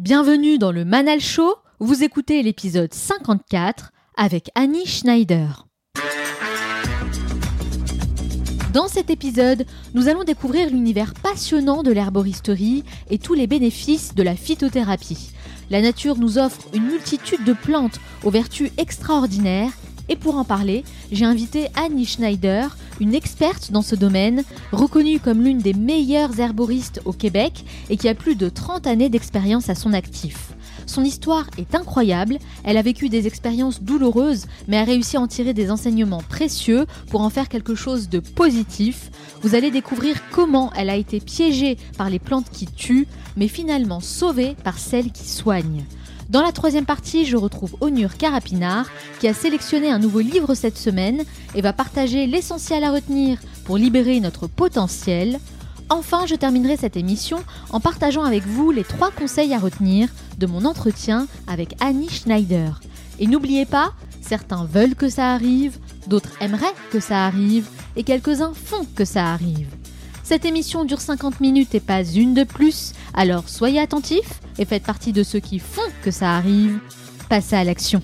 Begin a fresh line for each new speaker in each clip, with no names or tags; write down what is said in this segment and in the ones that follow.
Bienvenue dans le Manal Show, vous écoutez l'épisode 54 avec Annie Schneider. Dans cet épisode, nous allons découvrir l'univers passionnant de l'herboristerie et tous les bénéfices de la phytothérapie. La nature nous offre une multitude de plantes aux vertus extraordinaires et pour en parler, j'ai invité Annie Schneider, une experte dans ce domaine, reconnue comme l'une des meilleures herboristes au Québec et qui a plus de 30 années d'expérience à son actif. Son histoire est incroyable, elle a vécu des expériences douloureuses, mais a réussi à en tirer des enseignements précieux pour en faire quelque chose de positif. Vous allez découvrir comment elle a été piégée par les plantes qui tuent, mais finalement sauvée par celles qui soignent. Dans la troisième partie, je retrouve Onur Carapinard qui a sélectionné un nouveau livre cette semaine et va partager l'essentiel à retenir pour libérer notre potentiel. Enfin, je terminerai cette émission en partageant avec vous les trois conseils à retenir de mon entretien avec Annie Schneider. Et n'oubliez pas, certains veulent que ça arrive, d'autres aimeraient que ça arrive, et quelques-uns font que ça arrive. Cette émission dure 50 minutes et pas une de plus, alors soyez attentifs et faites partie de ceux qui font que ça arrive. Passez à l'action.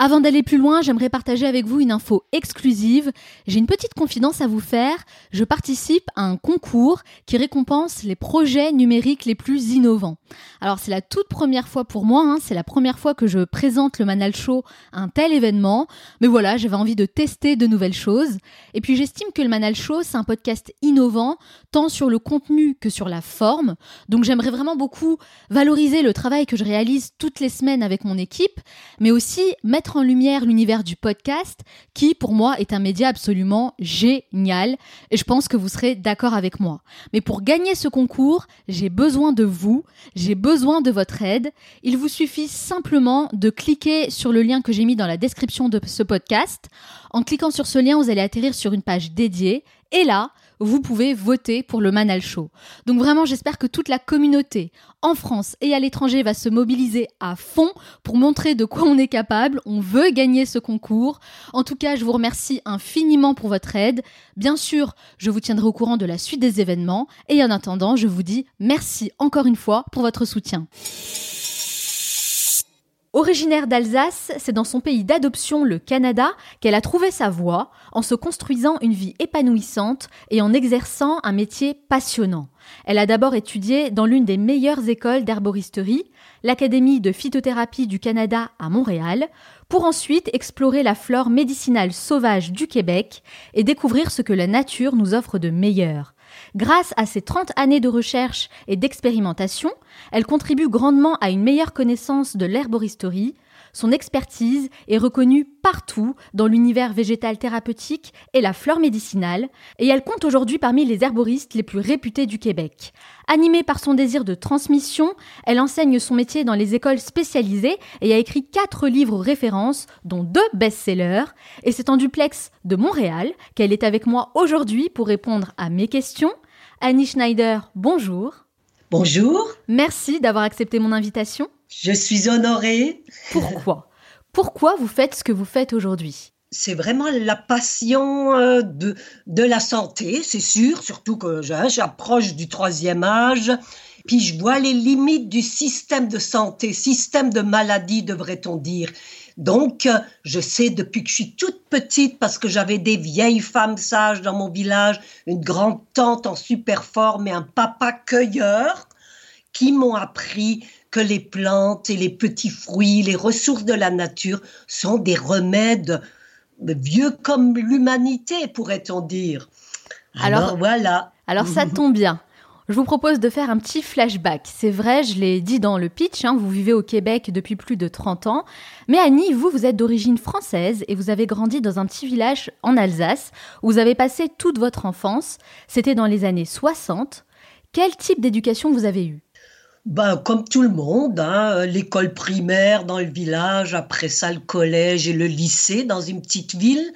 Avant d'aller plus loin, j'aimerais partager avec vous une info exclusive. J'ai une petite confidence à vous faire. Je participe à un concours qui récompense les projets numériques les plus innovants. Alors c'est la toute première fois pour moi, hein. c'est la première fois que je présente le Manal Show à un tel événement. Mais voilà, j'avais envie de tester de nouvelles choses. Et puis j'estime que le Manal Show, c'est un podcast innovant, tant sur le contenu que sur la forme. Donc j'aimerais vraiment beaucoup valoriser le travail que je réalise toutes les semaines avec mon équipe, mais aussi mettre en lumière l'univers du podcast qui, pour moi, est un média absolument génial et je pense que vous serez d'accord avec moi. Mais pour gagner ce concours, j'ai besoin de vous, j'ai besoin de votre aide. Il vous suffit simplement de cliquer sur le lien que j'ai mis dans la description de ce podcast. En cliquant sur ce lien, vous allez atterrir sur une page dédiée et là, vous pouvez voter pour le Manal Show. Donc vraiment, j'espère que toute la communauté en France et à l'étranger va se mobiliser à fond pour montrer de quoi on est capable. On veut gagner ce concours. En tout cas, je vous remercie infiniment pour votre aide. Bien sûr, je vous tiendrai au courant de la suite des événements. Et en attendant, je vous dis merci encore une fois pour votre soutien. Originaire d'Alsace, c'est dans son pays d'adoption, le Canada, qu'elle a trouvé sa voie en se construisant une vie épanouissante et en exerçant un métier passionnant. Elle a d'abord étudié dans l'une des meilleures écoles d'herboristerie, l'Académie de phytothérapie du Canada à Montréal, pour ensuite explorer la flore médicinale sauvage du Québec et découvrir ce que la nature nous offre de meilleur. Grâce à ses 30 années de recherche et d'expérimentation, elle contribue grandement à une meilleure connaissance de l'herboristerie. Son expertise est reconnue partout dans l'univers végétal thérapeutique et la flore médicinale, et elle compte aujourd'hui parmi les herboristes les plus réputés du Québec. Animée par son désir de transmission, elle enseigne son métier dans les écoles spécialisées et a écrit quatre livres références, dont deux best-sellers. Et c'est en duplex de Montréal qu'elle est avec moi aujourd'hui pour répondre à mes questions. Annie Schneider, bonjour.
Bonjour.
Merci d'avoir accepté mon invitation.
Je suis honorée.
Pourquoi? Pourquoi vous faites ce que vous faites aujourd'hui?
C'est vraiment la passion euh, de, de la santé, c'est sûr, surtout que j'approche du troisième âge. Puis je vois les limites du système de santé, système de maladie, devrait-on dire. Donc, euh, je sais depuis que je suis toute petite, parce que j'avais des vieilles femmes sages dans mon village, une grande tante en super forme et un papa cueilleur, qui m'ont appris que les plantes et les petits fruits, les ressources de la nature sont des remèdes vieux comme l'humanité, pourrait-on dire. Alors, voilà.
Alors ça tombe bien. Je vous propose de faire un petit flashback. C'est vrai, je l'ai dit dans le pitch, hein, vous vivez au Québec depuis plus de 30 ans. Mais Annie, vous, vous êtes d'origine française et vous avez grandi dans un petit village en Alsace où vous avez passé toute votre enfance. C'était dans les années 60. Quel type d'éducation vous avez eu
ben, comme tout le monde, hein, l'école primaire dans le village, après ça le collège et le lycée dans une petite ville.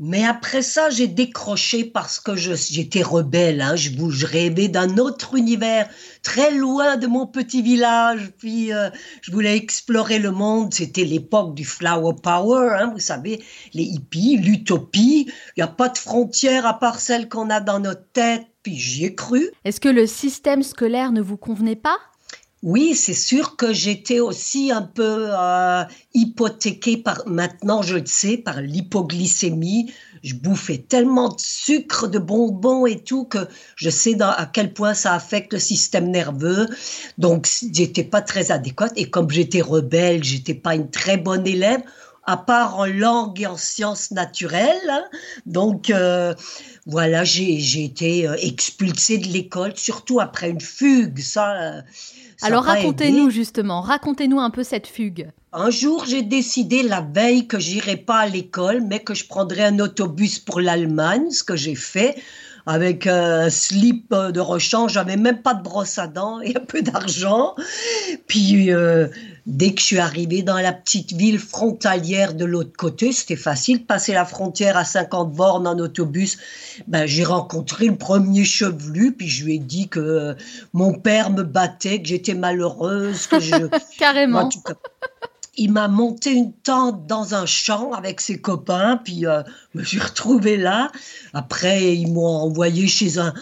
Mais après ça, j'ai décroché parce que j'étais rebelle. Hein, je, je rêvais d'un autre univers, très loin de mon petit village. Puis euh, je voulais explorer le monde. C'était l'époque du flower power, hein, vous savez, les hippies, l'utopie. Il n'y a pas de frontières à part celles qu'on a dans notre tête puis j'y ai cru.
Est-ce que le système scolaire ne vous convenait pas?
Oui, c'est sûr que j'étais aussi un peu euh, hypothéquée par, maintenant je le sais, par l'hypoglycémie. Je bouffais tellement de sucre, de bonbons et tout que je sais à quel point ça affecte le système nerveux. Donc, j'étais pas très adéquate. Et comme j'étais rebelle, j'étais pas une très bonne élève, à part en langue et en sciences naturelles. Hein. Donc, euh, voilà, j'ai été euh, expulsée de l'école, surtout après une fugue. Ça,
alors racontez-nous justement, racontez-nous un peu cette fugue.
Un jour, j'ai décidé la veille que j'irai pas à l'école, mais que je prendrais un autobus pour l'Allemagne, ce que j'ai fait avec un slip de rechange. J'avais même pas de brosse à dents et un peu d'argent. Puis euh, dès que je suis arrivée dans la petite ville frontalière de l'autre côté, c'était facile passer la frontière à 50 bornes en autobus. Ben, j'ai rencontré le premier chevelu, puis je lui ai dit que mon père me battait, que j'étais malheureuse, que je...
Carrément
il m'a monté une tente dans un champ avec ses copains, puis euh, je me suis retrouvée là. Après, ils m'ont envoyé chez un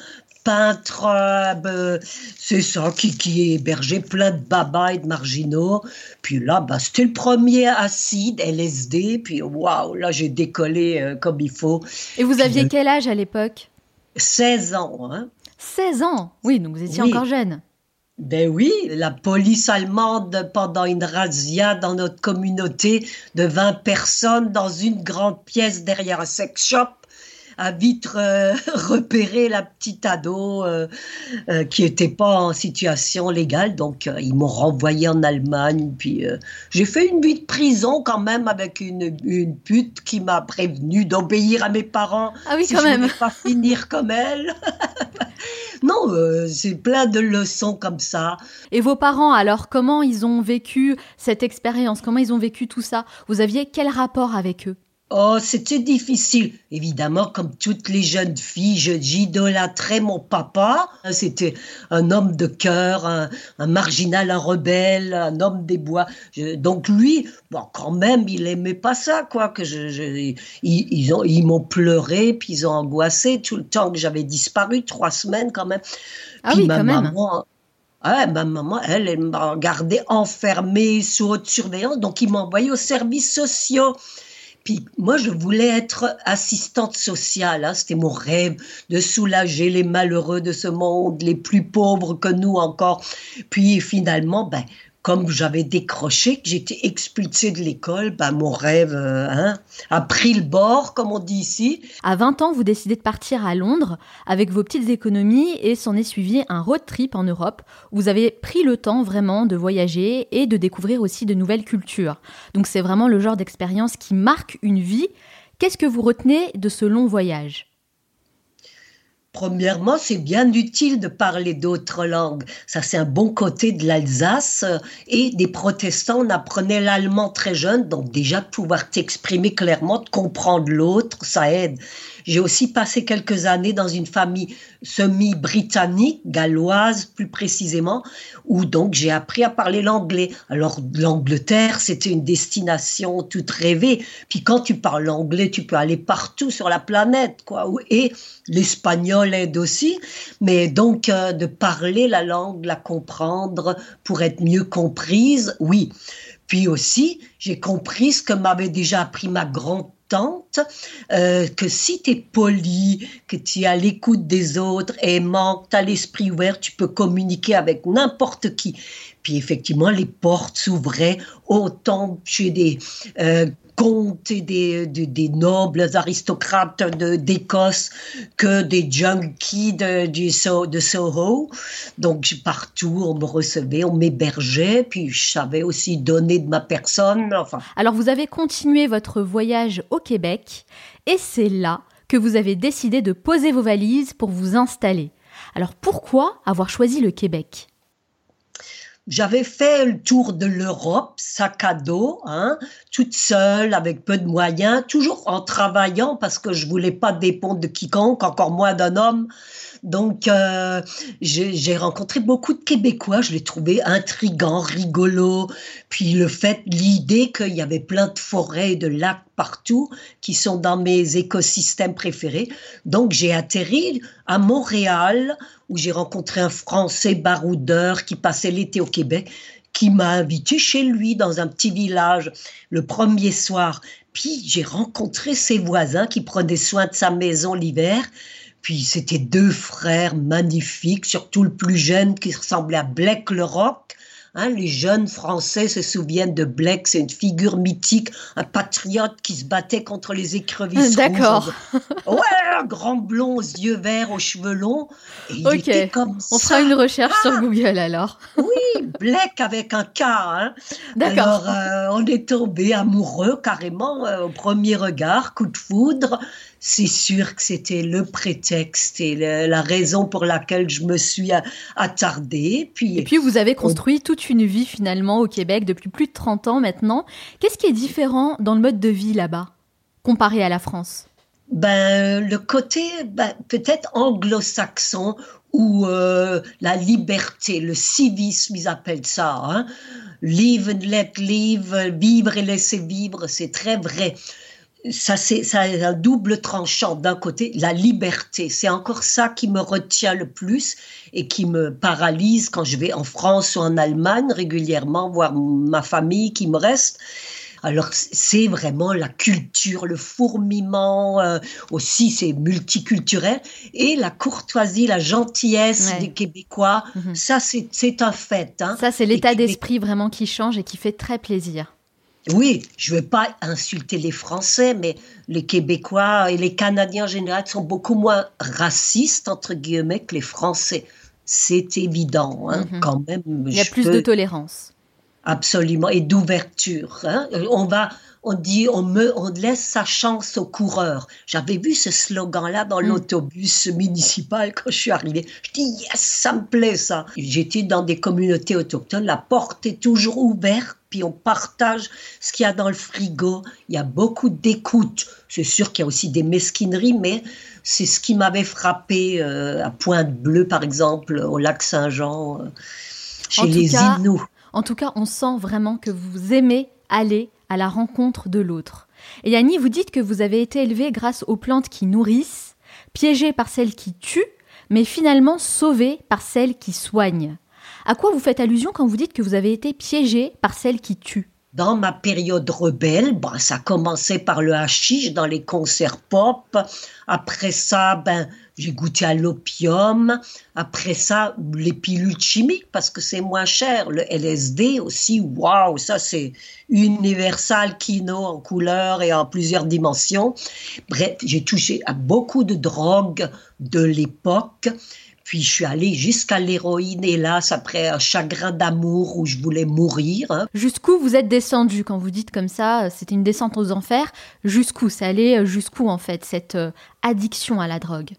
peintre, euh, c'est ça, qui, qui hébergeait plein de babas et de marginaux. Puis là, bah, c'était le premier acide, LSD, puis waouh, là, j'ai décollé euh, comme il faut.
Et vous aviez quel âge à l'époque?
16 ans. Hein.
16 ans? Oui, donc vous étiez encore jeune.
Ben oui, la police allemande, pendant une razzia dans notre communauté de 20 personnes dans une grande pièce derrière un sex shop, a vite euh, repéré la petite ado euh, euh, qui n'était pas en situation légale. Donc, ils m'ont renvoyé en Allemagne. Puis, j'ai fait une vie de prison quand même avec une, une pute qui m'a prévenu d'obéir à mes parents.
Ah oui,
si
quand
je
même.
pas finir comme elle. non, c'est plein de leçons comme ça.
Et vos parents, alors, comment ils ont vécu cette expérience? Comment ils ont vécu tout ça? Vous aviez quel rapport avec eux?
Oh, c'était difficile. Évidemment, comme toutes les jeunes filles, j'idolâtrais mon papa. C'était un homme de cœur, un, marginal, un rebelle, un homme des bois. donc lui, bon, quand même, il aimait pas ça, quoi. Que je, ils, ont, ils m'ont pleuré, puis ils ont angoissé tout le temps que j'avais disparu, trois semaines quand même.
Ah oui, quand même.
Ah, ma maman, elle, elle m'a gardé enfermée sous haute surveillance, donc ils m'ont envoyé aux services sociaux. Puis moi, je voulais être assistante sociale. Hein. C'était mon rêve de soulager les malheureux de ce monde, les plus pauvres que nous encore. Puis finalement, ben, comme j'avais décroché, que j'étais expulsée de l'école, bah, mon rêve euh, hein, a pris le bord, comme on dit ici.
À 20 ans, vous décidez de partir à Londres avec vos petites économies et s'en est suivi un road trip en Europe. Vous avez pris le temps vraiment de voyager et de découvrir aussi de nouvelles cultures. Donc c'est vraiment le genre d'expérience qui marque une vie. Qu'est-ce que vous retenez de ce long voyage?
Premièrement, c'est bien utile de parler d'autres langues. Ça, c'est un bon côté de l'Alsace. Et des protestants, on apprenait l'allemand très jeune, donc déjà pouvoir t'exprimer clairement, de comprendre l'autre, ça aide. J'ai aussi passé quelques années dans une famille semi-britannique, galloise plus précisément, où donc j'ai appris à parler l'anglais. Alors l'Angleterre, c'était une destination toute rêvée. Puis quand tu parles anglais, tu peux aller partout sur la planète, quoi. Et l'espagnol aide aussi, mais donc euh, de parler la langue, la comprendre pour être mieux comprise, oui. Puis aussi, j'ai compris ce que m'avait déjà appris ma euh, que si tu es poli, que tu es à l'écoute des autres, aimant, tu as l'esprit ouvert, tu peux communiquer avec n'importe qui. Puis effectivement, les portes s'ouvraient autant chez des euh, comtes et des, des, nobles aristocrates d'Écosse que des junkies de, de Soho. Donc partout, on me recevait, on m'hébergeait, puis je savais aussi donner de ma personne. Enfin.
Alors vous avez continué votre voyage au Québec et c'est là que vous avez décidé de poser vos valises pour vous installer. Alors pourquoi avoir choisi le Québec?
J'avais fait le tour de l'Europe, sac à dos, hein, toute seule, avec peu de moyens, toujours en travaillant parce que je voulais pas dépendre de quiconque, encore moins d'un homme. Donc, euh, j'ai rencontré beaucoup de Québécois. Je les trouvais intrigants, rigolos. Puis le fait, l'idée qu'il y avait plein de forêts, de lacs partout, qui sont dans mes écosystèmes préférés. Donc, j'ai atterri à Montréal, où j'ai rencontré un Français baroudeur qui passait l'été au Québec qui m'a invité chez lui dans un petit village le premier soir. Puis j'ai rencontré ses voisins qui prenaient soin de sa maison l'hiver. Puis c'était deux frères magnifiques, surtout le plus jeune qui ressemblait à Black le Rock. Hein, les jeunes Français se souviennent de Black, c'est une figure mythique, un patriote qui se battait contre les écrevisses.
D'accord.
Ouais, un grand blond aux yeux verts, aux cheveux longs.
ok. On fera une recherche sur Google alors.
oui, Black avec un K. Hein. D'accord. Alors, euh, on est tombé amoureux carrément euh, au premier regard, coup de foudre c'est sûr que c'était le prétexte et la raison pour laquelle je me suis attardée. Puis,
et puis vous avez construit toute une vie finalement au Québec depuis plus de 30 ans maintenant. Qu'est-ce qui est différent dans le mode de vie là-bas comparé à la France?
Ben, le côté ben, peut-être anglo-saxon ou euh, la liberté, le civisme, ils appellent ça. Hein? Live and let live, vivre et laisser vivre, c'est très vrai ça c'est ça un double tranchant d'un côté la liberté c'est encore ça qui me retient le plus et qui me paralyse quand je vais en France ou en Allemagne régulièrement voir ma famille qui me reste alors c'est vraiment la culture, le fourmillement, euh, aussi c'est multiculturel, et la courtoisie, la gentillesse des Québécois, mhm. ça c'est un fait. Hein.
Ça c'est l'état d'esprit vraiment qui change et qui fait très plaisir.
Oui, je ne veux pas insulter les Français, mais les Québécois et les Canadiens en général sont beaucoup moins racistes, entre guillemets, que les Français. C'est évident, hein, mhm. quand même.
Il y a plus de tolérance.
Absolument, et d'ouverture. Hein. On va, on dit, on, me, on laisse sa chance aux coureurs. J'avais vu ce slogan-là dans mm. l'autobus municipal quand je suis arrivée. Je dis, yes, ça me plaît ça. J'étais dans des communautés autochtones, la porte est toujours ouverte, puis on partage ce qu'il y a dans le frigo. Il y a beaucoup d'écoute. C'est sûr qu'il y a aussi des mesquineries, mais c'est ce qui m'avait frappé euh, à Pointe-Bleue, par exemple, au lac Saint-Jean, euh, chez les Inuits.
En tout cas, on sent vraiment que vous aimez aller à la rencontre de l'autre. Et Yanni, vous dites que vous avez été élevé grâce aux plantes qui nourrissent, piégé par celles qui tuent, mais finalement sauvé par celles qui soignent. À quoi vous faites allusion quand vous dites que vous avez été piégé par celles qui tuent?
Dans ma période rebelle, ben, ça commençait par le hashish dans les concerts pop. Après ça, ben, j'ai goûté à l'opium. Après ça, les pilules chimiques parce que c'est moins cher. Le LSD aussi, waouh, ça c'est universal kino en couleur et en plusieurs dimensions. Bref, j'ai touché à beaucoup de drogues de l'époque. Puis je suis allée jusqu'à l'héroïne, hélas, après un chagrin d'amour où je voulais mourir. Hein.
Jusqu'où vous êtes descendu? Quand vous dites comme ça, c'était une descente aux enfers Jusqu'où? Ça allait jusqu'où en fait, cette euh, addiction à la drogue?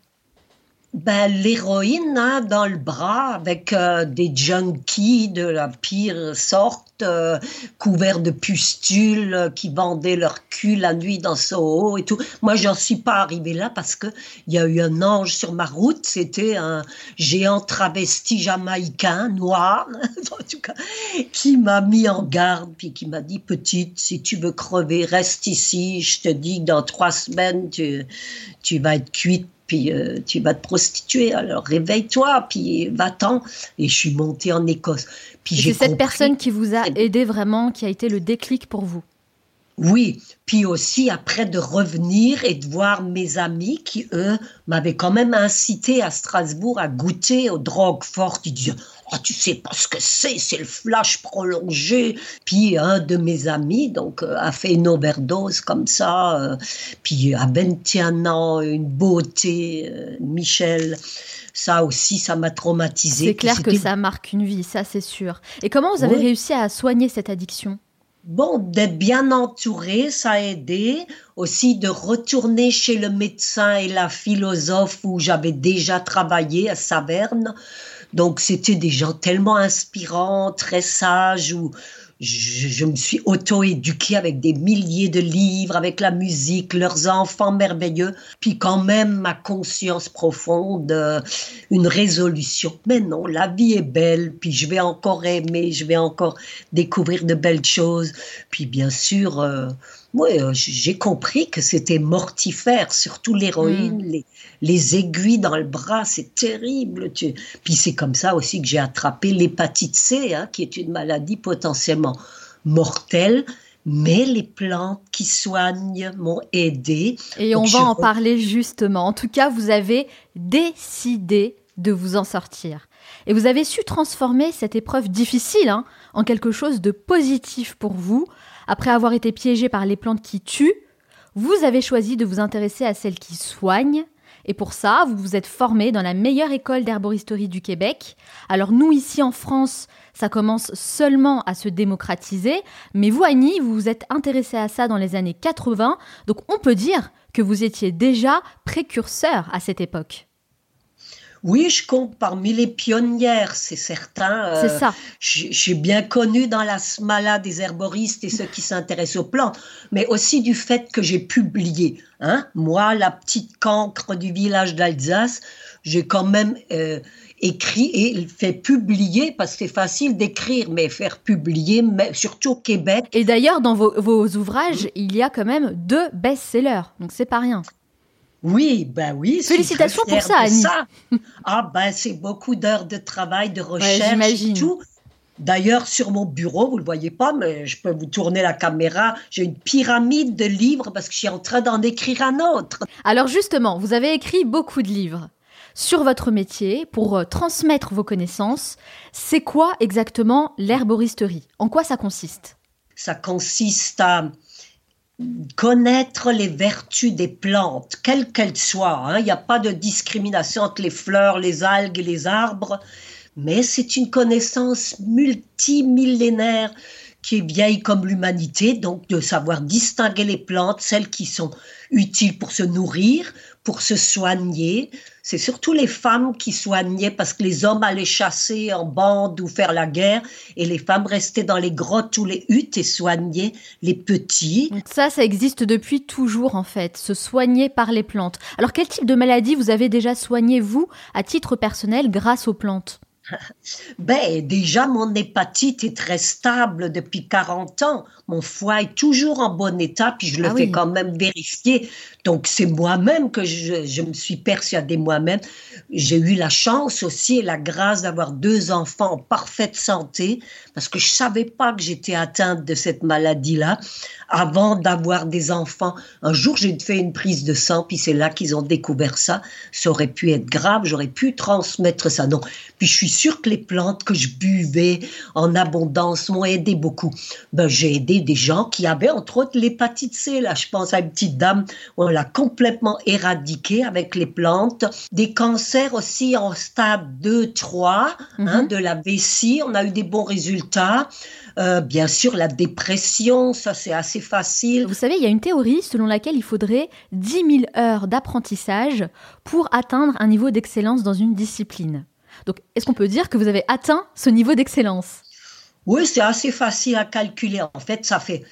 Ben, l'héroïne hein, dans le bras avec euh, des junkies de la pire sorte, euh, couverts de pustules, euh, qui vendaient leur cul la nuit dans Soho et tout. Moi, j'en suis pas arrivée là parce que il y a eu un ange sur ma route. C'était un géant travesti jamaïcain noir, en tout cas, qui m'a mis en garde puis qui m'a dit petite, si tu veux crever, reste ici. Je te dis que dans trois semaines, tu, tu vas être cuite puis euh, tu vas te prostituer, alors réveille-toi, puis va-t'en. Et je suis montée en Écosse.
Puis c'est cette personne qui vous a aidé vraiment, qui a été le déclic pour vous?
Oui, puis aussi après de revenir et de voir mes amis qui, eux, m'avaient quand même incité à Strasbourg à goûter aux drogues fortes. Ils disaient Oh, tu sais pas ce que c'est, c'est le flash prolongé. Puis un de mes amis donc euh, a fait une overdose comme ça. Euh, puis à 21 ans, une beauté, euh, Michel. Ça aussi, ça m'a traumatisé.
C'est clair que ça marque une vie, ça c'est sûr. Et comment vous avez réussi à soigner cette addiction?
Bon, d'être bien entouré, ça a aidé. Aussi de retourner chez le médecin et la philosophe où j'avais déjà travaillé à Saverne. Donc c'était des gens tellement inspirants, très sages, où je, me suis auto-éduquée avec des milliers de livres, avec la musique, leurs enfants merveilleux, puis quand même ma conscience profonde, euh, une résolution. Mais non, la vie est belle, puis je vais encore aimer, je vais encore découvrir de belles choses. Puis bien sûr, euh, euh, j'ai compris que c'était mortifère, surtout l'héroïne, mm. les, les, aiguilles dans le bras, c'est terrible. Puis c'est comme ça aussi que j'ai attrapé l'hépatite C, hein, qui est une maladie potentiellement mortelle. Mais les plantes qui soignent m'ont aidé.
Et on va en parler justement. En tout cas, vous avez décidé de vous en sortir. Et vous avez su transformer cette épreuve difficile hein, en quelque chose de positif pour vous après avoir été piégé par les plantes qui tuent, vous avez choisi de vous intéresser à celles qui soignent. Et pour ça, vous vous êtes formé dans la meilleure école d'herboristerie du Québec. Alors nous, ici en France, ça commence seulement à se démocratiser. Mais vous, Annie, vous vous êtes intéressé à ça dans les années 80. Donc on peut dire que vous étiez déjà précurseur à cette époque.
Oui, je compte parmi les pionnières, c'est certain.
Euh, c'est ça.
J'ai bien connu dans la smala des herboristes et ceux qui s'intéressent aux plantes, mais aussi du fait que j'ai publié. Hein, moi, la petite cancre du village d'Alsace, j'ai quand même euh, écrit et fait publier, parce que c'est facile d'écrire, mais faire publier, mais surtout au Québec.
Et d'ailleurs, dans vos, vos ouvrages, il y a quand même deux best-sellers, donc c'est pas rien.
Oui, ben oui.
Félicitations pour ça, Annie.
Ah ben c'est beaucoup d'heures de travail, de recherche et tout. D'ailleurs, sur mon bureau, vous le voyez pas, mais je peux vous tourner la caméra. J'ai une pyramide de livres parce que je suis en train d'en écrire un autre.
Alors justement, vous avez écrit beaucoup de livres sur votre métier pour euh, transmettre vos connaissances. C'est quoi exactement l'herboristerie? En quoi ça consiste?
Ça consiste à connaître les vertus des plantes, quelles qu'elles soient. Hein. Il n'y a pas de discrimination entre les fleurs, les algues et les arbres, mais c'est une connaissance multimillénaire qui est vieille comme l'humanité, donc de savoir distinguer les plantes, celles qui sont utiles pour se nourrir, pour se soigner. C'est surtout les femmes qui soignaient parce que les hommes allaient chasser en bande ou faire la guerre et les femmes restaient dans les grottes ou les huttes et soignaient les petits.
Ça, ça existe depuis toujours en fait, se soigner par les plantes. Alors quel type de maladie vous avez déjà soigné vous à titre personnel grâce aux plantes?
Ben, déjà, mon hépatite est très stable depuis 40 ans. Mon foie est toujours en bon état, puis je le ah fais quand même vérifier. Donc, c'est moi-même que je, je, me suis persuadée moi-même. J'ai eu la chance aussi et la grâce d'avoir deux enfants en parfaite santé, parce que je savais pas que j'étais atteinte de cette maladie-là avant d'avoir des enfants. Un jour, j'ai fait une prise de sang, puis c'est là qu'ils ont découvert ça. Ça aurait pu être grave, j'aurais pu transmettre ça. Non. Puis je suis sûre que les plantes que je buvais en abondance m'ont aidé beaucoup. Ben, j'ai aidé des gens qui avaient, entre autres, l'hépatite C. Là, je pense à une petite dame, on l'a complètement éradiquée avec les plantes. Des cancers aussi en stade 2, 3, hein, mhm. de la vessie, on a eu des bons résultats. Euh, bien sûr, la dépression, ça c'est assez facile.
Vous savez, il y a une théorie selon laquelle il faudrait 10 000 heures d'apprentissage pour atteindre un niveau d'excellence dans une discipline. Donc, est-ce qu'on peut dire que vous avez atteint ce niveau d'excellence?
Oui, c'est assez facile à calculer. En fait, ça fait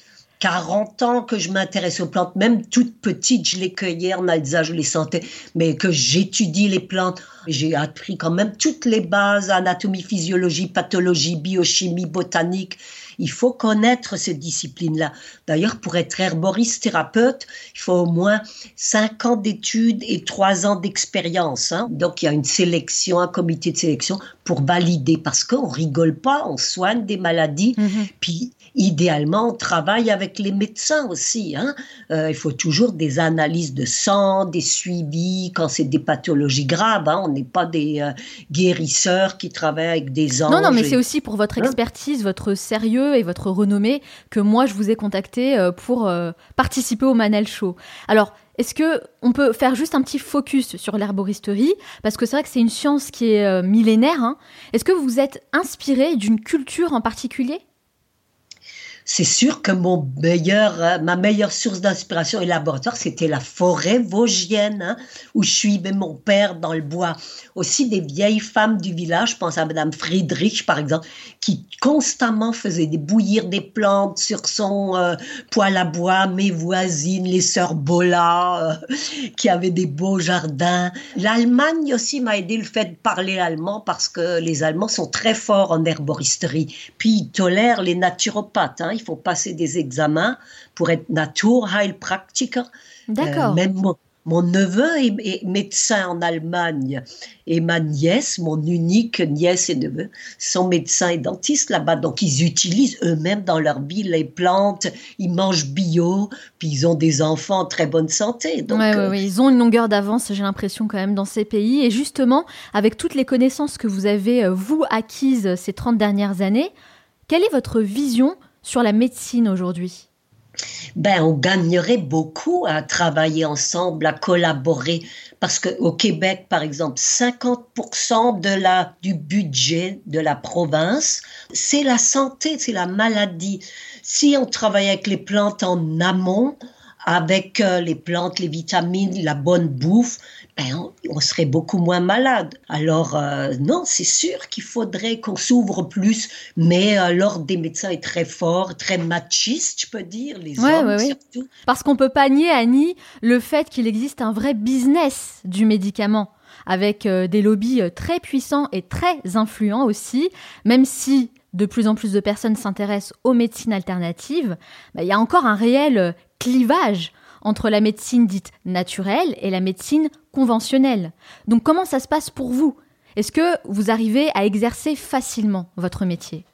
40 ans que je m'intéresse aux plantes, même toute petite, je les cueillais en Alsace, je les sentais, mais que j'étudie les plantes. J'ai appris quand même toutes les bases, anatomie, physiologie, pathologie, biochimie, botanique. Il faut connaître ces disciplines-là. D'ailleurs, pour être herboriste thérapeute, il faut au moins 5 ans d'études et 3 ans d'expérience. Hein. Donc, il y a une sélection, un comité de sélection pour valider, parce qu'on rigole pas, on soigne des maladies, mm-hmm. puis idéalement, on travaille avec les médecins aussi. Hein. Euh, il faut toujours des analyses de sang, des suivis quand c'est des pathologies graves. Hein. On n'est pas des euh, guérisseurs qui travaillent avec des anges.
Non, non, mais c'est aussi pour votre hein? expertise, votre sérieux et votre renommée que moi, je vous ai contacté euh, pour participer au Manel Show. Alors, est-ce que on peut faire juste un petit focus sur l'herboristerie? Parce que c'est vrai que c'est une science qui est millénaire. Est-ce que vous vous êtes inspiré d'une culture en particulier?
C'est sûr que mon euh, ma meilleure source d'inspiration et laboratoire, c'était la forêt vosgienne, hein, où je suivais mon père dans le bois. Aussi des vieilles femmes du village, je pense à Madame Friedrich, par exemple, qui constamment faisait bouillir des plantes sur son euh, poêle à bois. Mes voisines, les sœurs Bola, euh, qui avaient des beaux jardins. L'Allemagne aussi m'a aidé le fait de parler allemand parce que les Allemands sont très forts en herboristerie. Puis ils tolèrent les naturopathes. Hein il faut passer des examens pour être Naturheilpraktiker.
D'accord.
Euh, même mon, neveu est, médecin en Allemagne et ma nièce, mon unique nièce et neveu, sont médecins et dentistes là-bas. Donc ils utilisent eux-mêmes dans leur vie les plantes, ils mangent bio, puis ils ont des enfants en très bonne santé.
Donc, euh, ils ont une longueur d'avance, j'ai l'impression quand même, dans ces pays. Et justement, avec toutes les connaissances que vous avez, euh, vous, acquises ces 30 dernières années, quelle est votre vision sur la médecine aujourd'hui
ben, on gagnerait beaucoup à travailler ensemble, à collaborer, parce qu'au Québec, par exemple, 50% de la, du budget de la province, c'est la santé, c'est la maladie. Si on travaille avec les plantes en amont, avec euh, les plantes, les vitamines, la bonne bouffe, ben, on, serait beaucoup moins malade. Alors euh, non, c'est sûr qu'il faudrait qu'on s'ouvre plus, mais euh, l'ordre des médecins est très fort, très machiste, je peux dire, les hommes surtout.
Parce qu'on peut pas nier, Annie, le fait qu'il existe un vrai business du médicament avec des lobbies très puissants et très influents aussi, même si de plus en plus de personnes s'intéressent aux médecines alternatives, ben, il y a encore un réel clivage entre la médecine dite naturelle et la médecine conventionnelle. Donc comment ça se passe pour vous? Est-ce que vous arrivez à exercer facilement votre métier?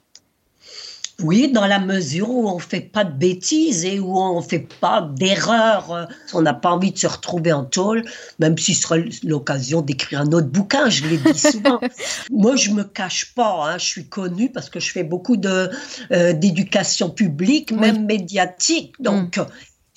Oui, dans la mesure où on fait pas de bêtises et où on fait pas d'erreurs. On n'a pas envie de se retrouver en tôle, même si ce sera l'occasion d'écrire un autre bouquin, je l'ai dit souvent. Moi, je me cache pas, hein, je suis connue parce que je fais beaucoup de euh, d'éducation publique, même médiatique. Donc, mm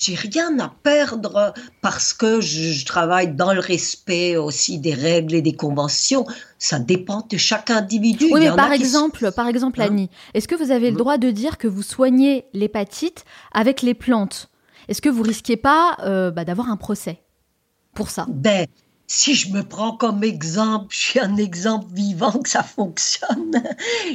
j'ai rien à perdre parce que je, travaille dans le respect aussi des règles et des conventions. Ça dépend de chaque individu.
Oui, mais par exemple, par exemple, hein Annie, est-ce que vous avez le droit de dire que vous soignez l'hépatite avec les plantes? Est-ce que vous risquez pas euh, bah, d'avoir un procès pour ça?
Ben, si je me prends comme exemple, je suis un exemple vivant que ça fonctionne.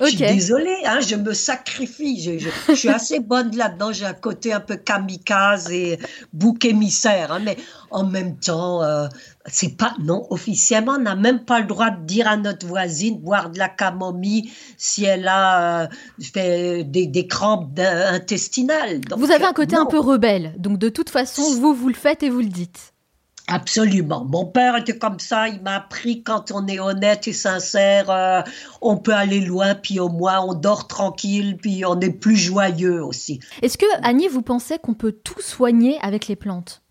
Je suis désolée, hein, je me sacrifie. Je, suis assez bonne là-dedans. J'ai un côté un peu kamikaze et bouc émissaire. Hein, mais en même temps, euh, c'est pas non officiellement, on n'a même pas le droit de dire à notre voisine boire de la camomille si elle a euh, fait des, des crampes intestinales.
vous avez un côté un peu rebelle, donc de toute façon, vous vous le faites et vous le dites.
Absolument. Mon père était comme ça. Il m'a appris quand on est honnête et sincère, euh, on peut aller loin, puis au moins on dort tranquille, puis on est plus joyeux aussi.
Est-ce que, Annie, vous pensez qu'on peut tout soigner avec les plantes?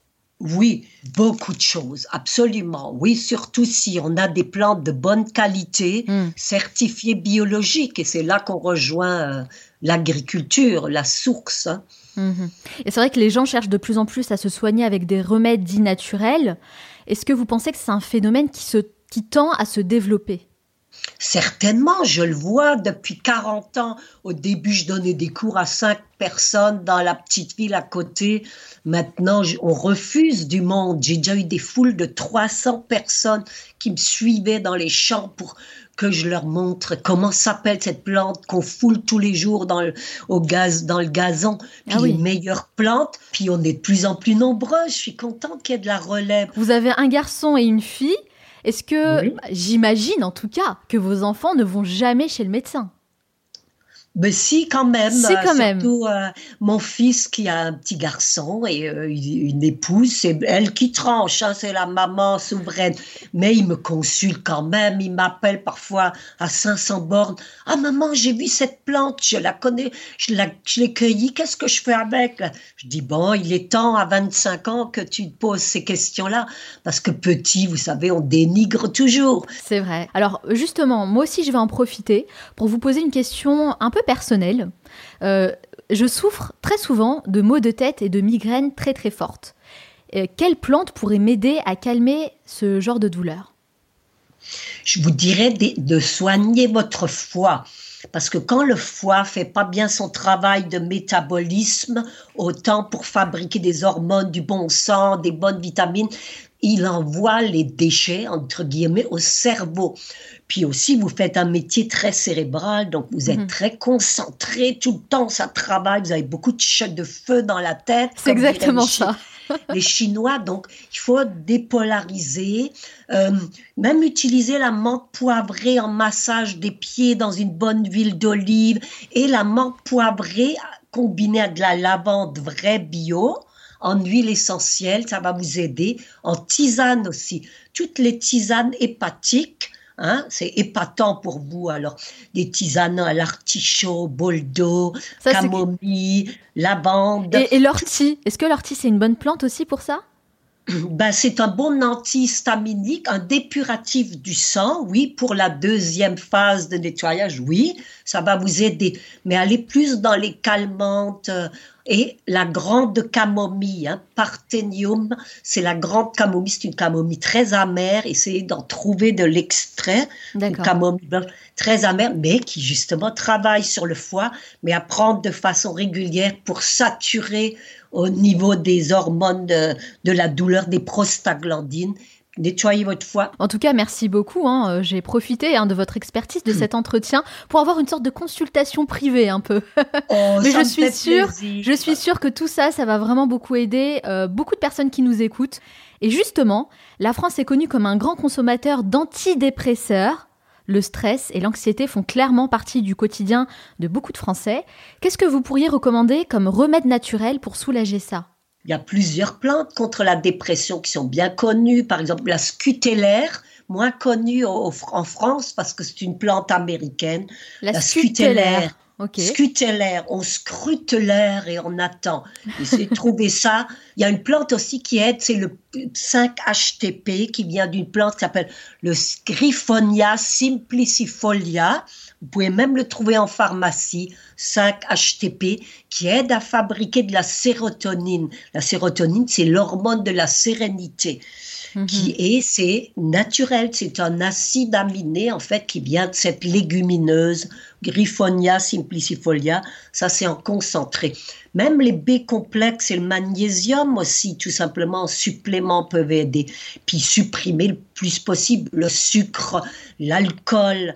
Oui, beaucoup de choses, absolument. Oui, surtout si on a des plantes de bonne qualité, hmm. certifiées biologiques, et c'est là qu'on rejoint euh, l'agriculture, la source. Hein.
Mhm. Et c'est vrai que les gens cherchent de plus en plus à se soigner avec des remèdes dits naturels. Est-ce que vous pensez que c'est un phénomène qui, se, qui tend à se développer?
Certainement, je le vois depuis 40 ans. Au début, je donnais des cours à cinq personnes dans la petite ville à côté. Maintenant, on refuse du monde. J'ai déjà eu des foules de 300 personnes qui me suivaient dans les champs pour que je leur montre comment s'appelle cette plante qu'on foule tous les jours dans le, au gaz, dans le gazon, puis ah les meilleures plantes. Puis on est de plus en plus nombreux. Je suis contente qu'il y ait de la relève.
Vous avez un garçon et une fille. Est-ce que, j'imagine en tout cas, que vos enfants ne vont jamais chez le médecin?
Mais si, quand même.
Si, quand même.
Surtout euh, mon fils qui a un petit garçon et euh, une épouse, c'est elle qui tranche, hein, c'est la maman souveraine. Mais il me consulte quand même, il m'appelle parfois à 500 bornes. Ah maman, j'ai vu cette plante, je la connais, je l'ai cueillie, qu'est-ce que je fais avec? Je dis, bon, il est temps à 25 ans que tu te poses ces questions-là. Parce que petit, vous savez, on dénigre toujours.
C'est vrai. Alors justement, moi aussi, je vais en profiter pour vous poser une question un peu personnel. Euh, je souffre très souvent de maux de tête et de migraines très très fortes. Euh, quelle plante pourrait m'aider à calmer ce genre de douleur?
Je vous dirais de, soigner votre foie Parce que quand le foie fait pas bien son travail de métabolisme, autant pour fabriquer des hormones, du bon sang, des bonnes vitamines, il envoie les déchets, entre guillemets, au cerveau. Puis aussi, vous faites un métier très cérébral, donc vous êtes mhm. très concentré tout le temps, ça travaille, vous avez beaucoup de chocs de feu dans la tête.
C'est exactement ça.
les Chinois, donc il faut dépolariser, euh, même utiliser la menthe poivrée en massage des pieds dans une bonne huile d'olive et la menthe poivrée combinée à de la lavande vraie bio en huile essentielle, ça va vous aider, en tisane aussi. Toutes les tisanes hépatiques, Hein, c'est épatant pour vous. Alors, des tisanes à l'artichaut, boldo, camomille, lavande.
Et, et l'ortie, est-ce que l'ortie, c'est une bonne plante aussi pour ça?
Ben, c'est un bon antihistaminique, un dépuratif du sang, oui, pour la deuxième phase de nettoyage, oui, ça va vous aider. Mais allez plus dans les calmantes, euh, et la grande camomille, hein, Parthenium, c'est la grande camomille, c'est une camomille très amère. Essayez d'en trouver de l'extrait, une camomille très amère, mais qui justement travaille sur le foie, mais à prendre de façon régulière pour saturer au niveau des hormones de, de la douleur, des prostaglandines nettoyez votre foie.
En tout cas, merci beaucoup. Hein. Euh, j'ai profité hein, de votre expertise, de hmm. cet entretien, pour avoir une sorte de consultation privée un peu.
Oh,
Mais je suis sûre, je suis sûre que tout ça, ça va vraiment beaucoup aider euh, beaucoup de personnes qui nous écoutent. Et justement, la France est connue comme un grand consommateur d'antidépresseurs. Le stress et l'anxiété font clairement partie du quotidien de beaucoup de Français. Qu'est-ce que vous pourriez recommander comme remède naturel pour soulager ça?
Il y a plusieurs plantes contre la dépression qui sont bien connues, par exemple la scutellaire, moins connue en France parce que c'est une plante américaine.
La, la scutellaire.
Scutellaire, on scrute l'air et on attend. De trouver ça. Il y a une plante aussi qui aide, c'est le 5-HTP qui vient d'une plante qui s'appelle le Griffonia simplicifolia. Vous pouvez même le trouver en pharmacie, 5-HTP, qui aide à fabriquer de la sérotonine. La sérotonine, c'est l'hormone de la sérénité, mhm. qui est, c'est naturel, c'est un acide aminé, en fait, qui vient de cette légumineuse, Griffonia simplicifolia. Ça, c'est en concentré. Même les B complexes et le magnésium aussi, tout simplement, en supplément, peuvent aider. Puis supprimer le plus possible le sucre, l'alcool,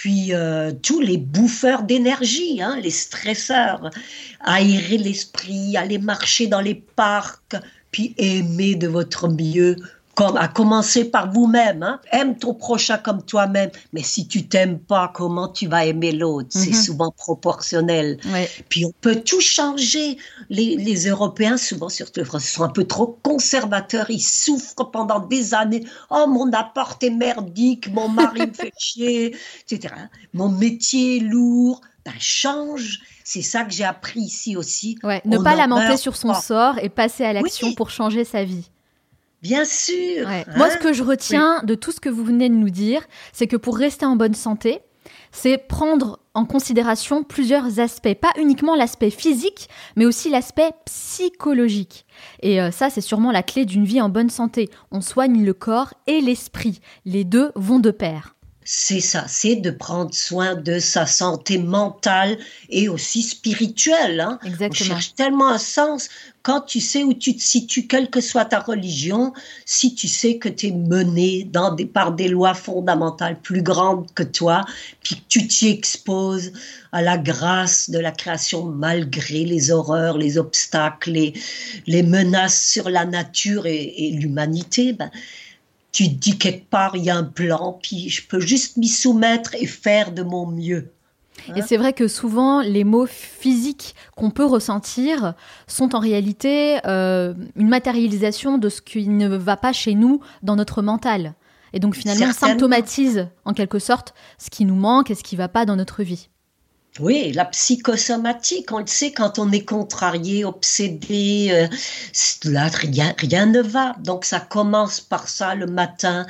puis euh, tous les bouffeurs d'énergie, hein, les stresseurs, aérer l'esprit, aller marcher dans les parcs, puis aimer de votre mieux à commencer par vous-même. Hein. Aime ton prochain comme toi-même. Mais si tu t'aimes pas, comment tu vas aimer l'autre? C'est mhm. souvent proportionnel. Puis on peut tout changer. Les, Européens, souvent surtout les Français, sont un peu trop conservateurs. Ils souffrent pendant des années. Oh, mon appart est merdique, mon mari me fait chier, etc. Mon métier est lourd. Ben, change. C'est ça que j'ai appris ici aussi.
ne pas lamenter sur son sort et passer à l'action pour changer sa vie.
Bien sûr.
Moi, ce hein que je retiens de tout ce que vous venez de nous dire, c'est que pour rester en bonne santé, c'est prendre en considération plusieurs aspects, pas uniquement l'aspect physique, mais aussi l'aspect psychologique. Et euh, ça, c'est sûrement la clé d'une vie en bonne santé. On soigne le corps et l'esprit. Les deux vont de pair
c'est ça, c'est de prendre soin de sa santé mentale et aussi spirituelle. Hein.
Exactement.
On cherche tellement un sens. Quand tu sais où tu te situes, quelle que soit ta religion, si tu sais que tu es mené dans des, par des lois fondamentales plus grandes que toi, puis que tu t'y exposes à la grâce de la création malgré les horreurs, les obstacles, les, les menaces sur la nature et, et l'humanité, ben, tu te dis quelque part, il y a un plan, puis je peux juste m'y soumettre et faire de mon mieux.
Et c'est vrai que souvent, les mots physiques qu'on peut ressentir sont en réalité euh, une matérialisation de ce qui ne va pas chez nous dans notre mental. Et donc finalement, symptomatise en quelque sorte ce qui nous manque et ce qui ne va pas dans notre vie.
Oui, la psychosomatique, on le sait, quand on est contrarié, obsédé, euh, là, rien, rien ne va. Donc ça commence par ça le matin.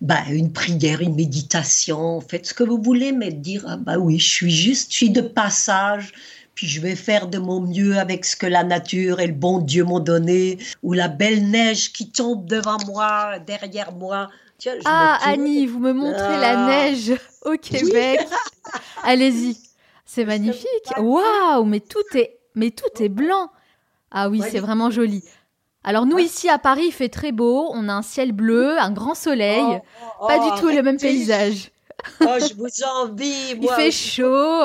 Bah, une prière, une méditation, faites ce que vous voulez, mais dire, ah bah oui, je suis juste, je suis de passage, puis je vais faire de mon mieux avec ce que la nature et le bon Dieu m'ont donné, ou la belle neige qui tombe devant moi, derrière moi.
ah, Annie, vous me montrez la ah. neige. au Québec. Allez-y. C'est magnifique. Waouh, mais tout est mais tout est blanc. Ah oui, c'est vraiment joli. Alors nous ici à Paris, il fait très beau, on a un ciel bleu, un grand soleil, oh, pas du oh, tout le même paysage.
Oh, je vous envie.
il fait chaud.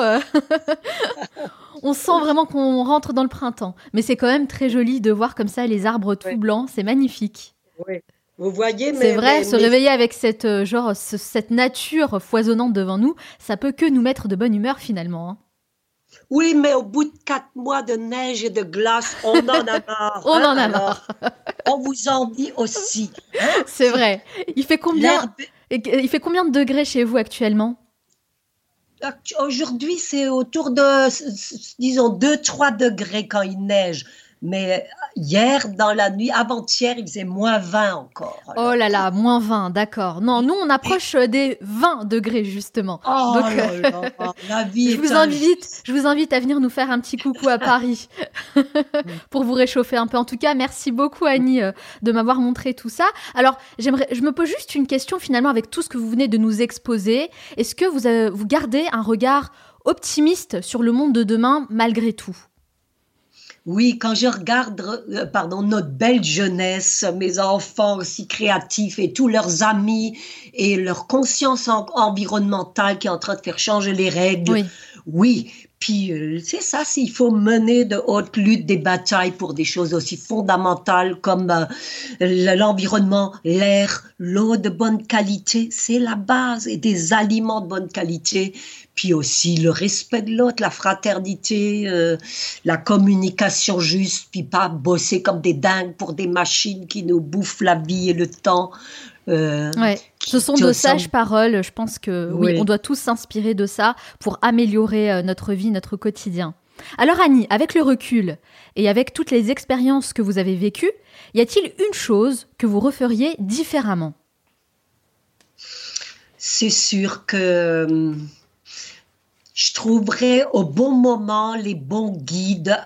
on sent vraiment qu'on rentre dans le printemps, mais c'est quand même très joli de voir comme ça les arbres tout blancs, c'est magnifique.
Oui. Vous voyez,
c'est vrai, se réveiller avec cette euh, genre cette nature foisonnante devant nous, ça peut que nous mettre de bonne humeur finalement. Hein.
Oui, mais au bout de quatre mois de neige et de glace, on en a marre.
on en a hein, marre.
on vous en dit aussi.
Hein. C'est vrai. Il fait combien Il fait combien de degrés chez vous actuellement?
Aujourd'hui, c'est autour de, disons, 2-3 degrés quand il neige. Mais hier, dans la nuit, avant-hier, il faisait moins 20 encore.
Oh là là, moins 20, d'accord. Non, nous, on approche des 20 degrés, justement.
Oh Donc, là là, la vie
je, vous invite, je vous invite à venir nous faire un petit coucou à Paris pour vous réchauffer un peu. En tout cas, merci beaucoup, Annie, euh, de m'avoir montré tout ça. Alors, j'aimerais, je me pose juste une question, finalement, avec tout ce que vous venez de nous exposer. Est-ce que vous, vous gardez un regard optimiste sur le monde de demain, malgré tout?
Oui, quand je regarde, euh, pardon, notre belle jeunesse, mes enfants aussi créatifs et tous leurs amis et leur conscience environnementale qui est en train de faire changer les règles. Oui. oui. Puis euh, c'est ça, s'il faut mener de hautes luttes, des batailles pour des choses aussi fondamentales comme euh, l'environnement, l'air, l'eau de bonne qualité, c'est la base et des aliments de bonne qualité puis aussi le respect de l'autre, la fraternité, euh, la communication juste, puis pas bosser comme des dingues pour des machines qui nous bouffent la vie et le temps.
Euh, Ce sont de sages paroles. Je pense que oui, on doit tous s'inspirer de ça pour améliorer euh, notre vie, notre quotidien. Alors Annie, avec le recul et avec toutes les expériences que vous avez vécues, y a-t-il une chose que vous referiez différemment?
C'est sûr que hum, je trouverai au bon moment les bons guides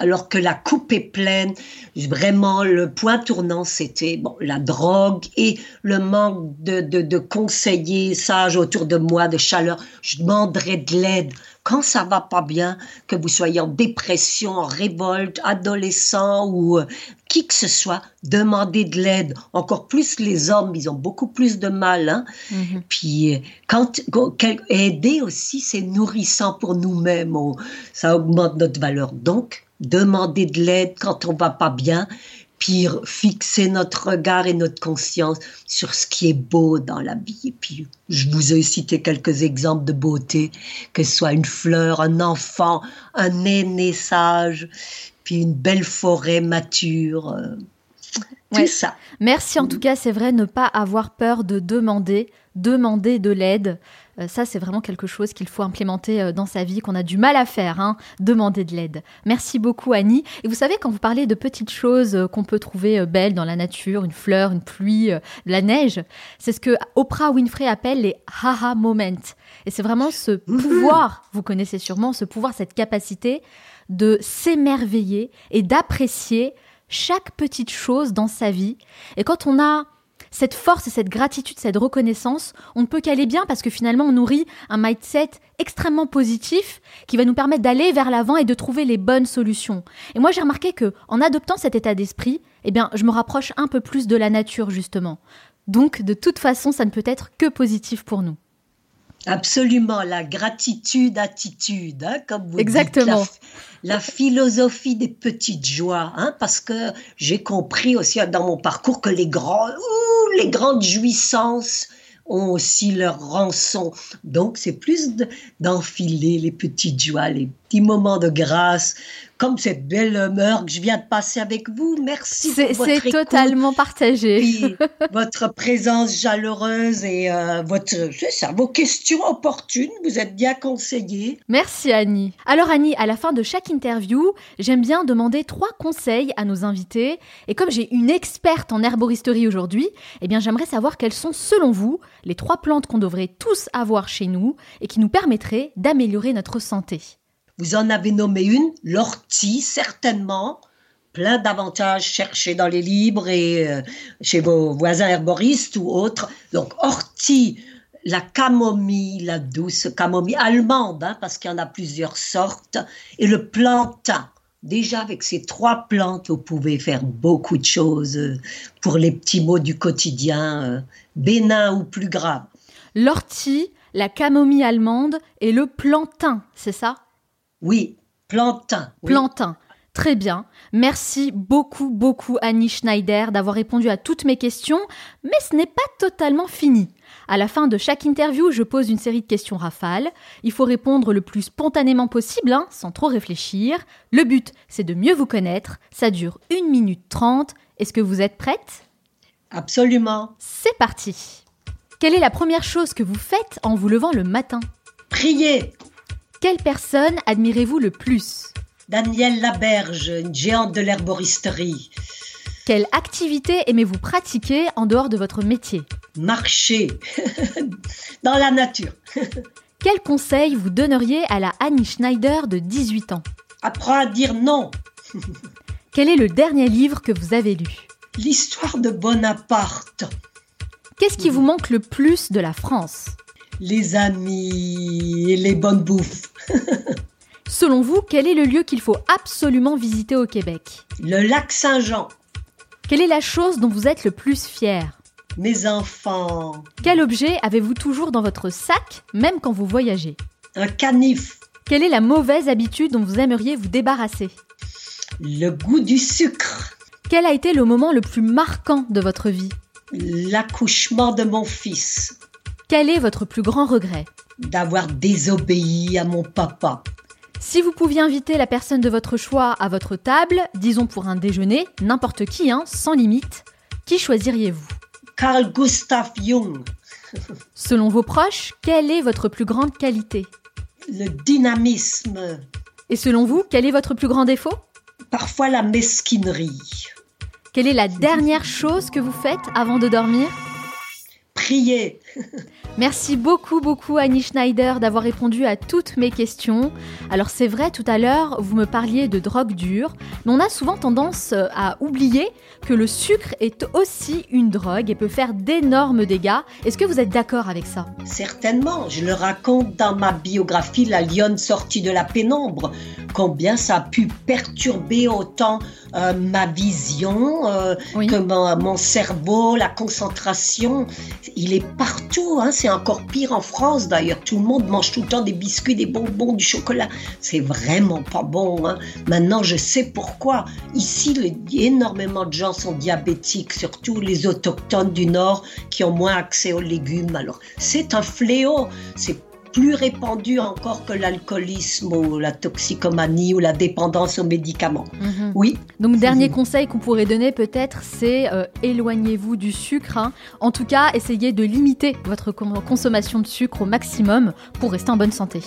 alors que la coupe est pleine, vraiment le point tournant, c'était la drogue et le manque de, de, de conseillers sages autour de moi, de chaleur. Je demanderai de l'aide quand ça va pas bien, que vous soyez en dépression, en révolte, adolescent ou euh, qui que ce soit, demandez de l'aide. Encore plus les hommes, ils ont beaucoup plus de mal. Hein? Mm-hmm. Puis euh, quand aider aussi, c'est nourrissant pour nous-mêmes. Ça augmente notre valeur. Donc, demandez de l'aide quand on va pas bien pire, fixer notre regard et notre conscience sur ce qui est beau dans la vie. Et puis, je vous ai cité quelques exemples de beauté, que ce soit une fleur, un enfant, un aîné sage, puis une belle forêt mature. Euh, tout ça.
Merci en tout cas, c'est vrai, ne pas avoir peur de demander, demander de l'aide. Euh, ça, c'est vraiment quelque chose qu'il faut implémenter euh, dans sa vie, qu'on a du mal à faire, hein, demander de l'aide. Merci beaucoup, Annie. Et vous savez, quand vous parlez de petites choses euh, qu'on peut trouver belles dans la nature, une fleur, une pluie, la neige, c'est ce que Oprah Winfrey appelle les haha moments. Et c'est vraiment ce pouvoir, vous connaissez sûrement, ce pouvoir, cette capacité de s'émerveiller et d'apprécier chaque petite chose dans sa vie. Et quand on a cette force et cette gratitude, cette reconnaissance, on ne peut qu'aller bien parce que finalement on nourrit un mindset extrêmement positif qui va nous permettre d'aller vers l'avant et de trouver les bonnes solutions. Et moi j'ai remarqué que en adoptant cet état d'esprit, eh bien je me rapproche un peu plus de la nature justement. Donc de toute façon, ça ne peut être que positif pour nous.
Absolument, la gratitude attitude, hein, comme vous
Exactement.
dites. La, la, philosophie des petites joies, hein, parce que j'ai compris aussi dans mon parcours que les, grands, ouh, les grandes jouissances ont aussi leur rançon. Donc, c'est plus d'enfiler les petites joies, les petits moments de grâce, comme cette belle humeur que je viens de passer avec vous. Merci
pour votre C'est totalement partagé.
votre présence chaleureuse et euh, votre, ça, vos questions opportunes. Vous êtes bien conseillée.
Merci Annie. Alors Annie, à la fin de chaque interview, j'aime bien demander trois conseils à nos invités. Et comme j'ai une experte en herboristerie aujourd'hui, eh bien j'aimerais savoir quelles sont selon vous les trois plantes qu'on devrait tous avoir chez nous et qui nous permettraient d'améliorer notre santé.
Vous en avez nommé une, l'ortie, certainement. Plein d'avantages cherchés dans les livres et euh, chez vos voisins herboristes ou autres. Donc, ortie, la camomille, la douce camomille allemande, hein, parce qu'il y en a plusieurs sortes, et le plantain. Déjà, avec ces trois plantes, vous pouvez faire beaucoup de choses euh, pour les petits mots du quotidien, euh, bénins ou plus graves.
L'ortie, la camomille allemande et le plantain, c'est ça?
Oui, plantain.
Plantain. Très bien. Merci beaucoup, beaucoup Annie Schneider d'avoir répondu à toutes mes questions, mais ce n'est pas totalement fini. À la fin de chaque interview, je pose une série de questions rafales. Il faut répondre le plus spontanément possible, hein, sans trop réfléchir. Le but, c'est de mieux vous connaître. Ça dure 1 minute 30. Est-ce que vous êtes prête?
Absolument.
C'est parti. Quelle est la première chose que vous faites en vous levant le matin?
Priez.
Quelle personne admirez-vous le plus
Danielle Laberge, une géante de l'herboristerie.
Quelle activité aimez-vous pratiquer en dehors de votre métier
Marcher dans la nature.
Quel conseil vous donneriez à la Annie Schneider de 18 ans
Apprends à dire non.
Quel est le dernier livre que vous avez lu
L'histoire de Bonaparte.
Qu'est-ce qui vous manque le plus de la France
Les amis et les bonnes bouffes.
Selon vous, quel est le lieu qu'il faut absolument visiter au Québec?
Le lac Saint-Jean.
Quelle est la chose dont vous êtes le plus fier?
Mes enfants.
Quel objet avez-vous toujours dans votre sac, même quand vous voyagez?
Un canif.
Quelle est la mauvaise habitude dont vous aimeriez vous débarrasser?
Le goût du sucre.
Quel a été le moment le plus marquant de votre vie?
L'accouchement de mon fils.
Quel est votre plus grand regret
D'avoir désobéi à mon papa.
Si vous pouviez inviter la personne de votre choix à votre table, disons pour un déjeuner, n'importe qui, hein, sans limite, qui choisiriez-vous
Carl Gustav Jung.
Selon vos proches, quelle est votre plus grande qualité
Le dynamisme.
Et selon vous, quel est votre plus grand défaut
Parfois la mesquinerie.
Quelle est la dernière chose que vous faites avant de dormir
Prier.
Merci beaucoup, beaucoup Annie Schneider d'avoir répondu à toutes mes questions. Alors c'est vrai, tout à l'heure, vous me parliez de drogue dure, mais on a souvent tendance euh, à oublier que le sucre est aussi une drogue et peut faire d'énormes dégâts. Est-ce que vous êtes d'accord avec ça?
Certainement, je le raconte dans ma biographie La lionne sortie de la pénombre, combien ça a pu perturber autant euh, ma vision euh, que mon, mon, cerveau, la concentration. Il est partout, hein, c'est encore pire en France d'ailleurs. Tout le monde mange tout le temps des biscuits, des bonbons, du chocolat. C'est vraiment pas bon. Hein. Maintenant, je sais pourquoi. Ici, énormément de gens sont diabétiques, surtout les autochtones du Nord qui ont moins accès aux légumes. Alors, c'est un fléau. C'est plus répandu encore que l'alcoolisme ou la toxicomanie ou la dépendance aux médicaments.
Mhm.
Oui.
Donc dernier conseil qu'on pourrait donner peut-être, c'est euh, éloignez-vous du sucre. hein. En tout cas, essayez de limiter votre con- consommation de sucre au maximum pour rester en bonne santé.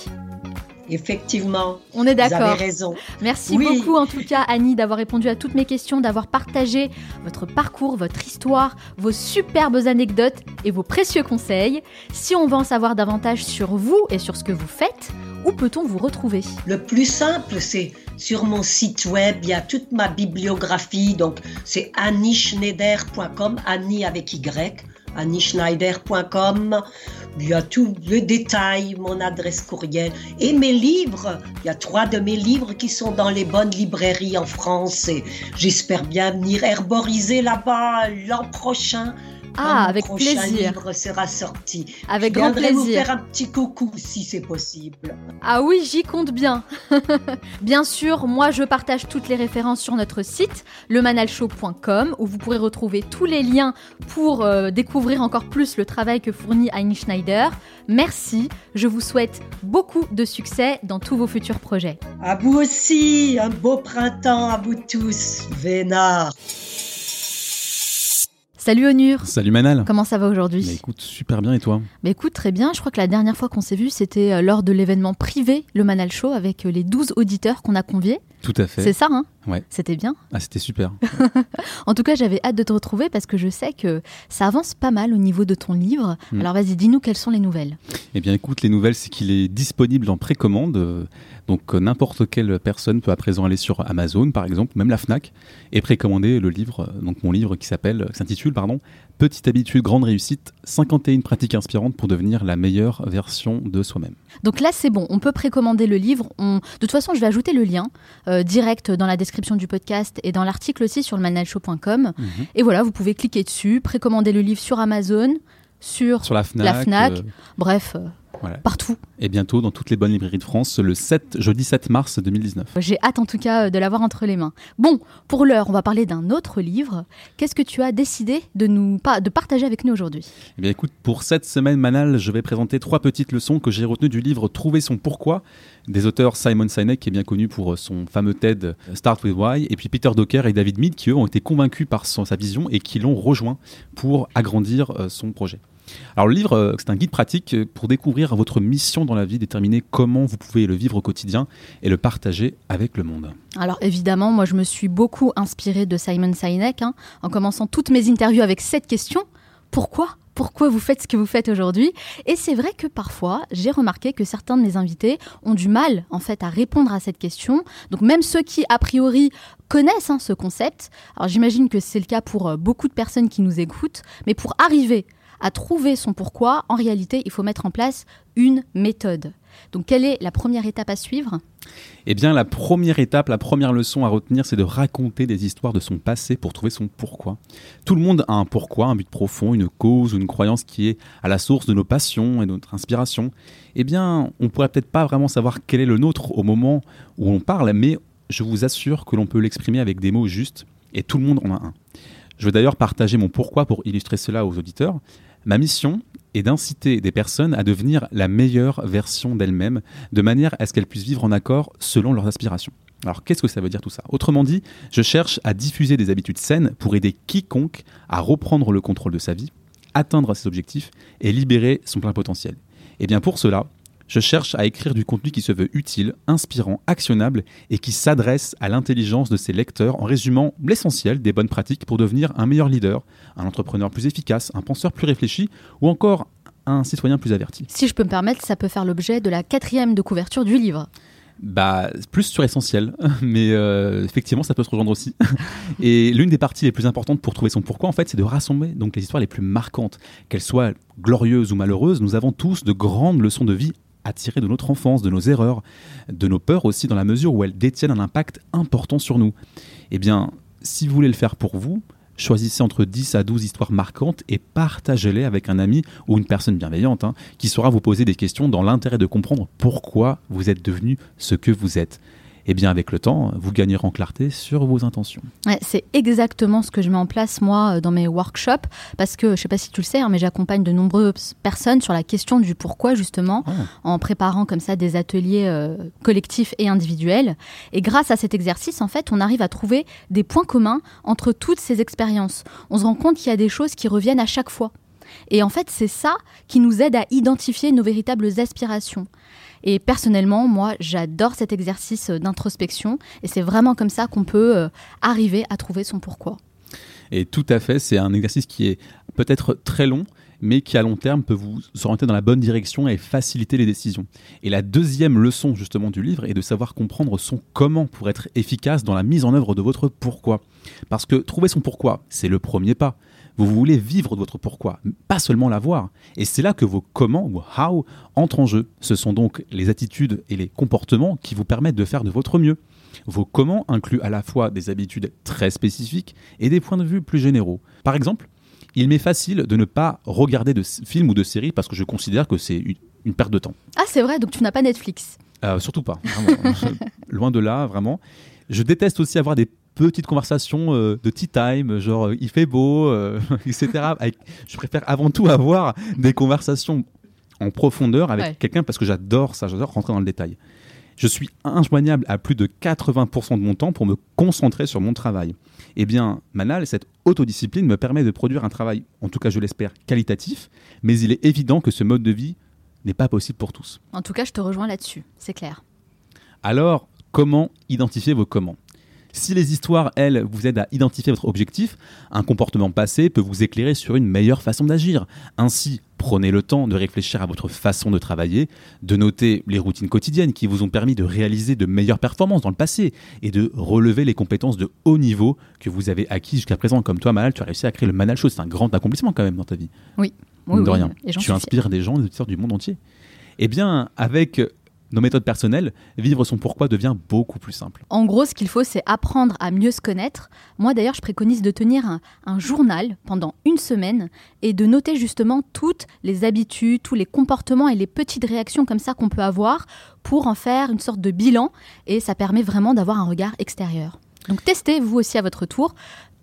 Effectivement,
On est
vous avez
d'accord.
raison.
Merci
Oui.
beaucoup en tout cas Annie d'avoir répondu à toutes mes questions, d'avoir partagé votre parcours, votre histoire, vos superbes anecdotes et vos précieux conseils. Si on veut en savoir davantage sur vous et sur ce que vous faites, où peut-on vous retrouver?
Le plus simple, c'est sur mon site web, il y a toute ma bibliographie, donc c'est annieschneider.com, Annie avec Y, annieschneider.com. Il y a tout le détail, mon adresse courriel et mes livres. Il y a trois de mes livres qui sont dans les bonnes librairies en France et j'espère bien venir herboriser là-bas l'an prochain.
Ah,
mon
avec
prochain
plaisir.
livre sera sorti.
Avec
Je
grand
vous faire un petit coucou si c'est possible.
Ah oui, j'y compte bien. bien sûr, moi je partage toutes les références sur notre site, lemanalshow.com, où vous pourrez retrouver tous les liens pour euh, découvrir encore plus le travail que fournit Heini Schneider. Merci, je vous souhaite beaucoup de succès dans tous vos futurs projets.
À vous aussi, un beau printemps à vous tous, Vénard.
Salut Onur
Salut Manal.
Comment ça va
Bah,
aujourd'hui
écoute, super bien et toi
Bah écoute, très bien. Je crois que la dernière fois qu'on s'est vu, c'était euh, lors de l'événement privé, le Manal Show, avec euh, les 12 auditeurs qu'on a conviés.
Tout à fait.
C'est ça, hein
Ouais.
C'était bien.
Ah, c'était super.
En tout cas, j'avais hâte de te retrouver parce que je sais que ça avance pas mal au niveau de ton livre.
Mm.
Alors vas-y, dis-nous quelles sont les nouvelles.
Eh bien, écoute, les nouvelles, c'est qu'il est disponible en précommande. Euh, Donc, euh, n'importe quelle personne peut à présent aller sur Amazon, par exemple, même la Fnac, et précommander le livre, euh, donc mon livre qui s'appelle, qui s'intitule, pardon, Petite habitude, grande réussite, 51 pratiques inspirantes pour devenir la meilleure version de soi-même.
Donc là, c'est bon, on peut précommander le livre. On... De toute façon, je vais ajouter le lien euh, direct dans la description du podcast et dans l'article aussi sur le manalshow.com. Et voilà, vous pouvez cliquer dessus, précommander le livre sur Amazon, sur,
Sur la Fnac.
la Fnac,
euh,
bref, euh,
voilà.
partout.
Et bientôt dans toutes les bonnes librairies de France, le 7, jeudi 7 mars 2019.
J'ai hâte en tout cas euh, de l'avoir entre les mains. Bon, pour l'heure, on va parler d'un autre livre. Qu'est-ce que tu as décidé de nous de partager avec nous aujourd'hui?
Eh bien, écoute, pour cette semaine Manal, je vais présenter trois petites leçons que j'ai retenues du livre Trouver son pourquoi des auteurs Simon Sinek, qui est bien connu pour son fameux TED Start with Why, et puis Peter Docker et David Mead, qui eux ont été convaincus par son- sa vision et qui l'ont rejoint pour agrandir euh, son projet. Alors le livre, euh, c'est un guide pratique euh, pour découvrir votre mission dans la vie, déterminer comment vous pouvez le vivre au quotidien et le partager avec le monde.
Alors évidemment, moi je me suis beaucoup inspirée de Simon Sinek, hein, en commençant toutes mes interviews avec cette question. Pourquoi? Pourquoi vous faites ce que vous faites aujourd'hui? Et c'est vrai que parfois, j'ai remarqué que certains de mes invités ont du mal en fait à répondre à cette question. Donc même ceux qui a priori connaissent hein, ce concept, alors j'imagine que c'est le cas pour euh, beaucoup de personnes qui nous écoutent, mais pour arriver à trouver son pourquoi, en réalité, il faut mettre en place une méthode. Donc quelle est la première étape à suivre?
Eh bien, la première étape, la première leçon à retenir, c'est de raconter des histoires de son passé pour trouver son pourquoi. Tout le monde a un pourquoi, un but profond, une cause ou une croyance qui est à la source de nos passions et de notre inspiration. Eh bien, on pourrait peut-être pas vraiment savoir quel est le nôtre au moment où on parle, mais je vous assure que l'on peut l'exprimer avec des mots justes, et tout le monde en a un. Je vais d'ailleurs partager mon pourquoi pour illustrer cela aux auditeurs. Ma mission est d'inciter des personnes à devenir la meilleure version d'elles-mêmes, de manière à ce qu'elles puissent vivre en accord selon leurs aspirations. Alors qu'est-ce que ça veut dire tout ça? Autrement dit, je cherche à diffuser des habitudes saines pour aider quiconque à reprendre le contrôle de sa vie, atteindre ses objectifs et libérer son plein potentiel. Et bien pour cela, je cherche à écrire du contenu qui se veut utile, inspirant, actionnable et qui s'adresse à l'intelligence de ses lecteurs en résumant l'essentiel des bonnes pratiques pour devenir un meilleur leader, un entrepreneur plus efficace, un penseur plus réfléchi ou encore un citoyen plus averti.
Si je peux me permettre, ça peut faire l'objet de la quatrième de couverture du livre.
Bah, plus sur essentiel, mais euh, effectivement, ça peut se rejoindre aussi. Et l'une des parties les plus importantes pour trouver son pourquoi, en fait, c'est de rassembler donc les histoires les plus marquantes, qu'elles soient glorieuses ou malheureuses. Nous avons tous de grandes leçons de vie à de notre enfance, de nos erreurs, de nos peurs aussi, dans la mesure où elles détiennent un impact important sur nous. Eh bien, si vous voulez le faire pour vous, choisissez entre 10 à 12 histoires marquantes et partagez-les avec un ami ou une personne bienveillante hein, qui saura vous poser des questions dans l'intérêt de comprendre pourquoi vous êtes devenu ce que vous êtes. Et bien avec le temps, vous gagnerez en clarté sur vos intentions.
Ouais, c'est exactement ce que je mets en place moi euh, dans mes workshops parce que je sais pas si tu le sais, hein, mais j'accompagne de nombreuses personnes sur la question du pourquoi justement
Ah.
en préparant comme ça des ateliers euh, collectifs et individuels. Et grâce à cet exercice, en fait, on arrive à trouver des points communs entre toutes ces expériences. On se rend compte qu'il y a des choses qui reviennent à chaque fois. Et en fait, c'est ça qui nous aide à identifier nos véritables aspirations. Et personnellement, moi, j'adore cet exercice euh, d'introspection et c'est vraiment comme ça qu'on peut euh, arriver à trouver son pourquoi.
Et tout à fait, c'est un exercice qui est peut-être très long, mais qui à long terme peut vous orienter dans la bonne direction et faciliter les décisions. Et la deuxième leçon justement du livre est de savoir comprendre son comment pour être efficace dans la mise en œuvre de votre pourquoi. Parce que trouver son pourquoi, c'est le premier pas. Vous voulez vivre de votre pourquoi, pas seulement l'avoir. Et c'est là que vos comment ou how entrent en jeu. Ce sont donc les attitudes et les comportements qui vous permettent de faire de votre mieux. Vos comment incluent à la fois des habitudes très spécifiques et des points de vue plus généraux. Par exemple, il m'est facile de ne pas regarder de films ou de séries parce que je considère que c'est une, une perte de temps.
Ah, c'est vrai, donc tu n'as pas Netflix.
Euh, surtout pas, vraiment. loin de là, vraiment. Je déteste aussi avoir des petites conversations euh, de tea time, genre euh, il fait beau, euh, etc. Avec- je préfère avant tout avoir des conversations en profondeur avec
Ouais.
quelqu'un parce que j'adore ça, j'adore rentrer dans le détail. Je suis injoignable à plus de 80% de mon temps pour me concentrer sur mon travail. Eh bien, Manal, cette autodiscipline me permet de produire un travail, en tout cas je l'espère, qualitatif, mais il est évident que ce mode de vie n'est pas possible pour tous.
En tout cas, je te rejoins là-dessus, c'est clair.
Alors, comment identifier vos comment? Si les histoires, elles, vous aident à identifier votre objectif, un comportement passé peut vous éclairer sur une meilleure façon d'agir. Ainsi, prenez le temps de réfléchir à votre façon de travailler, de noter les routines quotidiennes qui vous ont permis de réaliser de meilleures performances dans le passé et de relever les compétences de haut niveau que vous avez acquis jusqu'à présent. Comme toi, Malal, tu as réussi à créer le Manal Show. C'est un grand accomplissement quand même dans ta vie.
Oui. Oui,
de
oui,
rien. Tu inspires des gens, des auditeurs du monde entier. Eh bien, avec nos méthodes personnelles, vivre son pourquoi devient beaucoup plus simple.
En gros, ce qu'il faut, c'est apprendre à mieux se connaître. Moi, d'ailleurs, je préconise de tenir un, un journal pendant une semaine et de noter justement toutes les habitudes, tous les comportements et les petites réactions comme ça qu'on peut avoir pour en faire une sorte de bilan. Et ça permet vraiment d'avoir un regard extérieur. Donc, testez vous aussi à votre tour.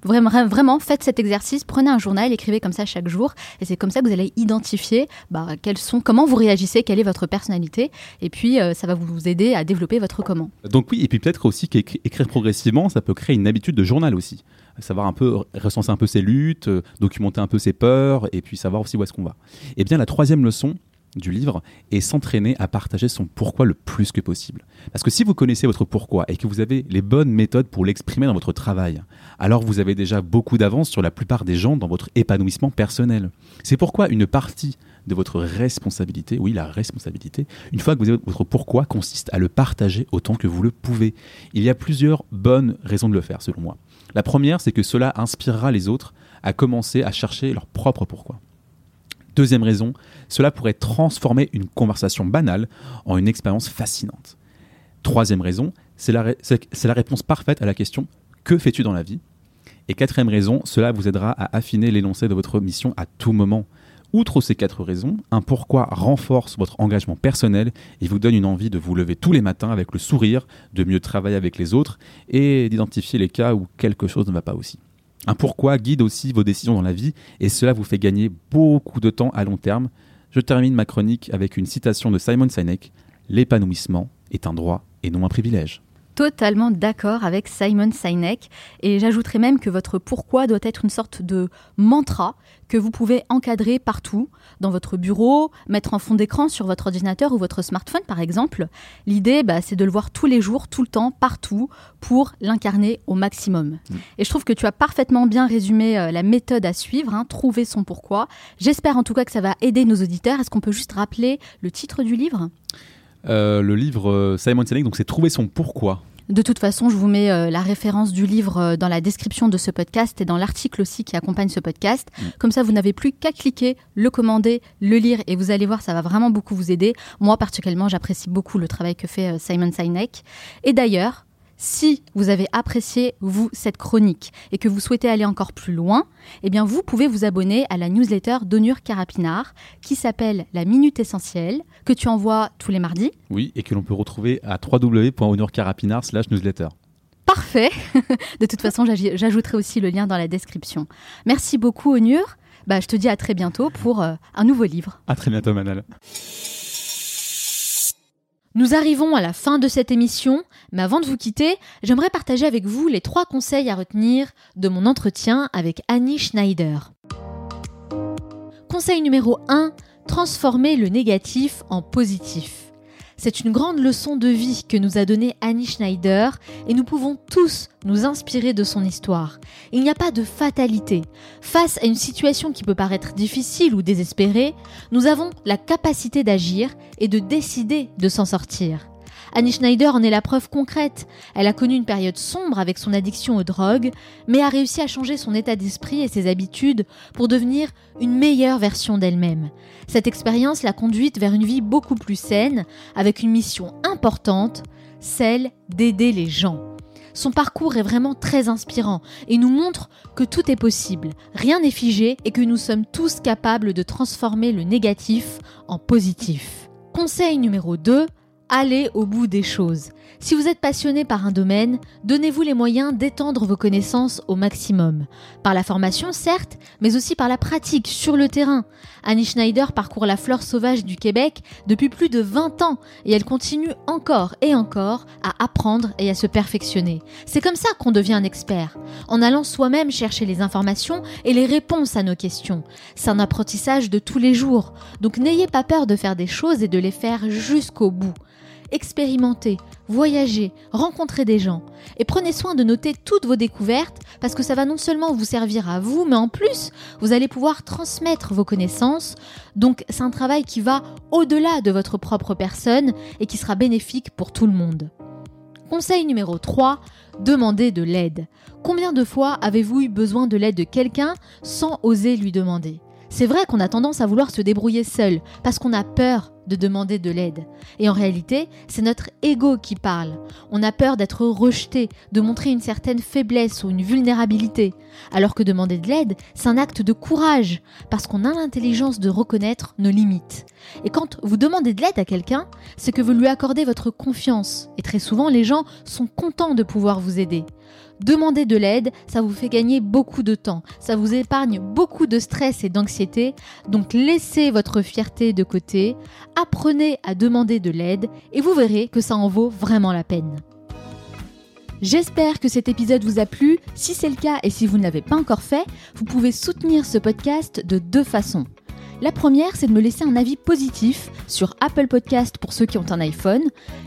Vraiment, faites cet exercice, prenez un journal, écrivez comme ça chaque jour, et c'est comme ça que vous allez identifier bah, quels sont, comment vous réagissez, quelle est votre personnalité, et puis euh, ça va vous aider à développer votre comment.
Donc oui, et puis peut-être aussi qu'écrire progressivement, ça peut créer une habitude de journal aussi. Savoir un peu, recenser un peu ses luttes, euh, documenter un peu ses peurs, et puis savoir aussi où est-ce qu'on va. Et bien la troisième leçon du livre est s'entraîner à partager son pourquoi le plus que possible. Parce que si vous connaissez votre pourquoi et que vous avez les bonnes méthodes pour l'exprimer dans votre travail, alors vous avez déjà beaucoup d'avance sur la plupart des gens dans votre épanouissement personnel. C'est pourquoi une partie de votre responsabilité, oui la responsabilité, une fois que vous avez votre pourquoi, consiste à le partager autant que vous le pouvez. Il y a plusieurs bonnes raisons de le faire selon moi. La première, c'est que cela inspirera les autres à commencer à chercher leur propre pourquoi. Deuxième raison, cela pourrait transformer une conversation banale en une expérience fascinante. Troisième raison, c'est la, réponse parfaite à la question Que fais-tu dans la vie? Et quatrième raison, cela vous aidera à affiner l'énoncé de votre mission à tout moment. Outre ces quatre raisons, un pourquoi renforce votre engagement personnel et vous donne une envie de vous lever tous les matins avec le sourire, de mieux travailler avec les autres et d'identifier les cas où quelque chose ne va pas aussi. Un pourquoi guide aussi vos décisions dans la vie et cela vous fait gagner beaucoup de temps à long terme. Je termine ma chronique avec une citation de Simon Sinek L'épanouissement est un droit et non un privilège.
Totalement d'accord avec Simon Sinek et j'ajouterais même que votre pourquoi doit être une sorte de mantra que vous pouvez encadrer partout, dans votre bureau, mettre en fond d'écran sur votre ordinateur ou votre smartphone par exemple. L'idée, bah, c'est de le voir tous les jours, tout le temps, partout, pour l'incarner au maximum. Et je trouve que tu as parfaitement bien résumé euh, la méthode à suivre, hein, trouver son pourquoi. J'espère en tout cas que ça va aider nos auditeurs. Est-ce qu'on peut juste rappeler le titre du livre?
Euh, le livre euh, Simon Sinek, donc c'est Trouver son pourquoi.
De toute façon, je vous mets euh, la référence du livre euh, dans la description de ce podcast et dans l'article aussi qui accompagne ce podcast.
Mm.
Comme ça, vous n'avez plus qu'à cliquer, le commander, le lire et vous allez voir, ça va vraiment beaucoup vous aider. Moi, particulièrement, j'apprécie beaucoup le travail que fait euh, Simon Sinek. Et d'ailleurs, si vous avez apprécié, vous, cette chronique et que vous souhaitez aller encore plus loin, eh bien, vous pouvez vous abonner à la newsletter d'Onur Carapinard qui s'appelle La Minute Essentielle, que tu envoies tous les mardis.
Oui, et que l'on peut retrouver à www.honorcarapinard slash newsletter.
Parfait. De toute façon, j'aj- j'ajouterai aussi le lien dans la description. Merci beaucoup, Onur. Bah, je te dis à très bientôt pour euh, un nouveau livre.
À très bientôt, Manal.
Nous arrivons à la fin de cette émission, mais avant de vous quitter, j'aimerais partager avec vous les trois conseils à retenir de mon entretien avec Annie Schneider. Conseil numéro 1, transformer le négatif en positif. C'est une grande leçon de vie que nous a donnée Annie Schneider et nous pouvons tous nous inspirer de son histoire. Il n'y a pas de fatalité. Face à une situation qui peut paraître difficile ou désespérée, nous avons la capacité d'agir et de décider de s'en sortir. Annie Schneider en est la preuve concrète. Elle a connu une période sombre avec son addiction aux drogues, mais a réussi à changer son état d'esprit et ses habitudes pour devenir une meilleure version d'elle-même. Cette expérience l'a conduite vers une vie beaucoup plus saine, avec une mission importante, celle d'aider les gens. Son parcours est vraiment très inspirant et nous montre que tout est possible, rien n'est figé et que nous sommes tous capables de transformer le négatif en positif. Conseil numéro 2, allez au bout des choses. Si vous êtes passionné par un domaine, donnez-vous les moyens d'étendre vos connaissances au maximum. Par la formation, certes, mais aussi par la pratique sur le terrain. Annie Schneider parcourt la flore sauvage du Québec depuis plus de 20 ans et elle continue encore et encore à apprendre et à se perfectionner. C'est comme ça qu'on devient un expert, en allant soi-même chercher les informations et les réponses à nos questions. C'est un apprentissage de tous les jours, donc n'ayez pas peur de faire des choses et de les faire jusqu'au bout. Expérimentez, voyagez, rencontrez des gens. Et prenez soin de noter toutes vos découvertes parce que ça va non seulement vous servir à vous, mais en plus, vous allez pouvoir transmettre vos connaissances. Donc c'est un travail qui va au-delà de votre propre personne et qui sera bénéfique pour tout le monde. Conseil numéro 3, demandez de l'aide. Combien de fois avez-vous eu besoin de l'aide de quelqu'un sans oser lui demander? C'est vrai qu'on a tendance à vouloir se débrouiller seul parce qu'on a peur de demander de l'aide. Et en réalité, c'est notre ego qui parle. On a peur d'être rejeté, de montrer une certaine faiblesse ou une vulnérabilité. Alors que demander de l'aide, c'est un acte de courage, parce qu'on a l'intelligence de reconnaître nos limites. Et quand vous demandez de l'aide à quelqu'un, c'est que vous lui accordez votre confiance. Et très souvent, les gens sont contents de pouvoir vous aider. Demander de l'aide, ça vous fait gagner beaucoup de temps, ça vous épargne beaucoup de stress et d'anxiété, donc laissez votre fierté de côté, apprenez à demander de l'aide et vous verrez que ça en vaut vraiment la peine. J'espère que cet épisode vous a plu. Si c'est le cas et si vous ne l'avez pas encore fait, vous pouvez soutenir ce podcast de deux façons. La première, c'est de me laisser un avis positif sur Apple Podcast pour ceux qui ont un iPhone.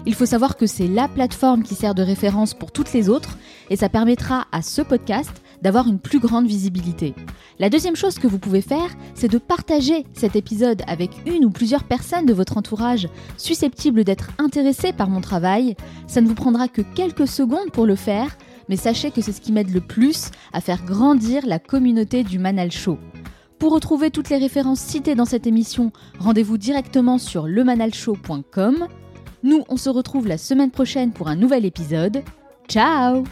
Il faut savoir que c'est la plateforme qui sert de référence pour toutes les autres et ça permettra à ce podcast d'avoir une plus grande visibilité. La deuxième chose que vous pouvez faire, c'est de partager cet épisode avec une ou plusieurs personnes de votre entourage susceptibles d'être intéressées par mon travail. Ça ne vous prendra que quelques secondes pour le faire, mais sachez que c'est ce qui m'aide le plus à faire grandir la communauté du Manal Show. Pour retrouver toutes les références citées dans cette émission, rendez-vous directement sur lemanalshow.com. Nous, on se retrouve la semaine prochaine pour un nouvel épisode. Ciao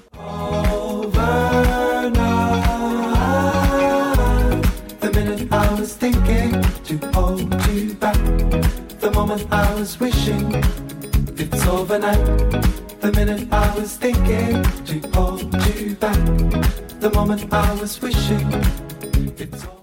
The moment I was wishing it's